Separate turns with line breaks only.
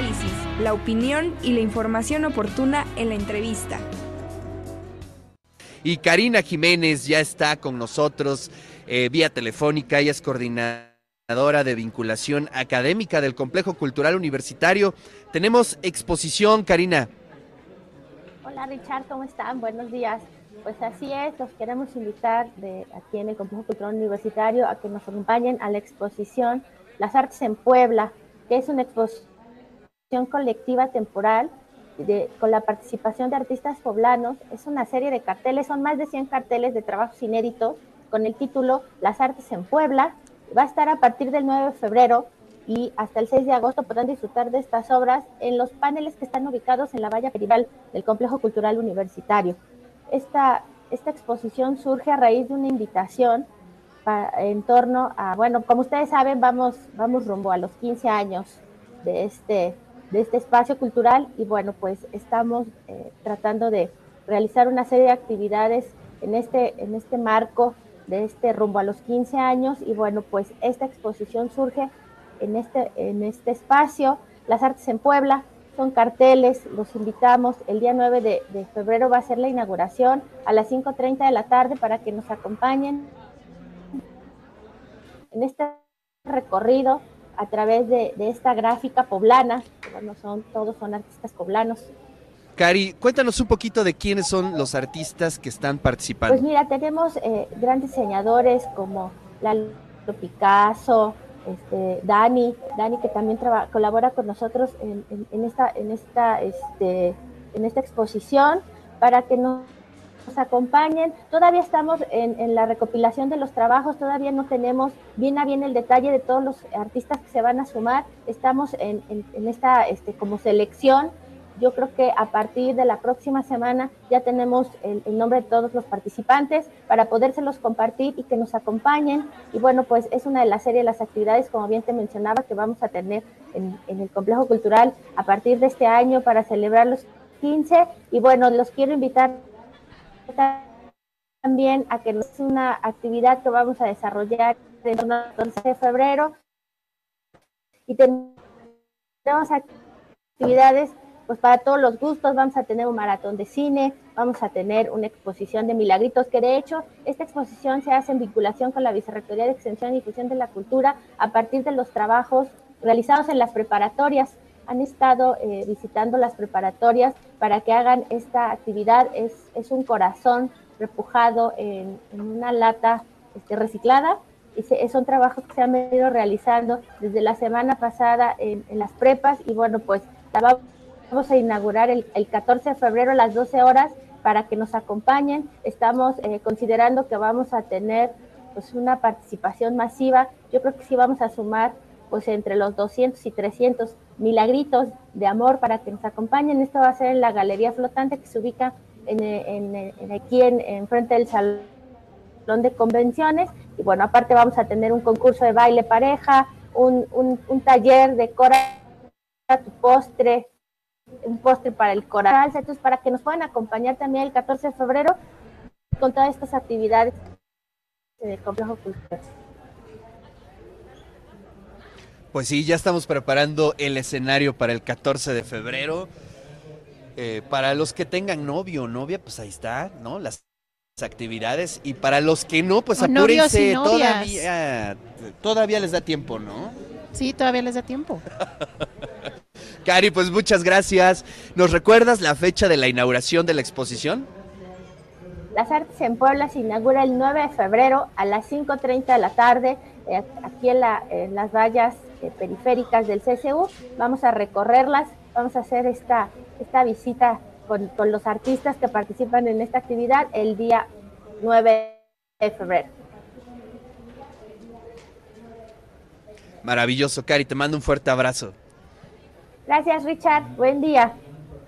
análisis, la opinión y la información oportuna en la entrevista.
Y Karina Jiménez ya está con nosotros eh, vía telefónica, ella es coordinadora de vinculación académica del Complejo Cultural Universitario. Tenemos exposición, Karina.
Hola Richard, ¿cómo están? Buenos días. Pues así es, los queremos invitar de aquí en el Complejo Cultural Universitario a que nos acompañen a la exposición Las Artes en Puebla, que es una exposición colectiva temporal con la participación de artistas poblanos. Es una serie de carteles, son más de 100 carteles de trabajos inéditos con el título Las Artes en Puebla. Va a estar a partir del 9 de febrero y hasta el 6 de agosto podrán disfrutar de estas obras en los paneles que están ubicados en la valla perival del Complejo Cultural Universitario. Esta, esta exposición surge a raíz de una invitación en torno a, bueno, como ustedes saben, vamos, vamos rumbo a los 15 años de este, de este espacio cultural y bueno, pues estamos eh, tratando de realizar una serie de actividades en este, en este marco de este rumbo a los 15 años y bueno, pues esta exposición surge en este, en este espacio, Las Artes en Puebla, son carteles, los invitamos, el día 9 de, febrero va a ser la inauguración a las 5.30 de la tarde para que nos acompañen en este recorrido a través de, esta gráfica poblana, bueno, son, todos son artistas poblanos.
Cari, cuéntanos un poquito de quiénes son los artistas que están participando.
Pues mira, tenemos eh, grandes diseñadores como Lalo Picasso, este, Dani, Dani que también colabora con nosotros en, en, esta, en, esta, este, en esta exposición para que nos nos acompañen. Todavía estamos en, la recopilación de los trabajos, todavía no tenemos bien a bien el detalle de todos los artistas que se van a sumar. Estamos en, esta este, como selección. Yo creo que a partir de la próxima semana ya tenemos el, nombre de todos los participantes para podérselos compartir y que nos acompañen. Y bueno, pues es una de las series las actividades, como bien te mencionaba, que vamos a tener en, en el complejo cultural a partir de este año para celebrar los 15. Y bueno, los quiero invitar también a que es una actividad que vamos a desarrollar el 11 de febrero. Y tenemos actividades pues para todos los gustos, vamos a tener un maratón de cine, vamos a tener una exposición de milagritos, que de hecho esta exposición se hace en vinculación con la Vicerrectoría de Extensión y Difusión de la Cultura a partir de los trabajos realizados en las preparatorias han estado eh, visitando las preparatorias para que hagan esta actividad. Es, es un corazón repujado en, una lata este, reciclada y son trabajos que se han venido realizando desde la semana pasada en, las prepas y bueno, pues la vamos a inaugurar el, 14 de febrero a las 12 horas para que nos acompañen. Estamos eh, considerando que vamos a tener pues una participación masiva. Yo creo que sí vamos a sumar pues entre los 200 y 300 milagritos de amor para que nos acompañen. Esto va a ser en la Galería Flotante que se ubica en, aquí en, frente del Salón de Convenciones. Y bueno, aparte vamos a tener un concurso de baile pareja, un, taller de cora tu postre, un postre para el corazón, entonces para que nos puedan acompañar también el 14 de febrero con todas estas actividades del complejo cultural.
Pues sí, ya estamos preparando el escenario para el 14 de febrero. Eh, para los que tengan novio o novia, pues ahí está, ¿no? Las actividades. Y para los que no, pues apúrense. Todavía, todavía les da tiempo, ¿no?
Sí, todavía les da tiempo.
Cari, pues muchas gracias. ¿Nos recuerdas la fecha de la inauguración de la exposición?
Las Artes en Puebla se inaugura el 9 de febrero a las 5.30 de la tarde, eh, aquí en, en las vallas eh, periféricas del CSU. Vamos a recorrerlas, vamos a hacer esta, esta visita con, con los artistas que participan en esta actividad el día 9 de febrero.
Maravilloso, Cari, te mando un fuerte abrazo.
Gracias, Richard. Buen día.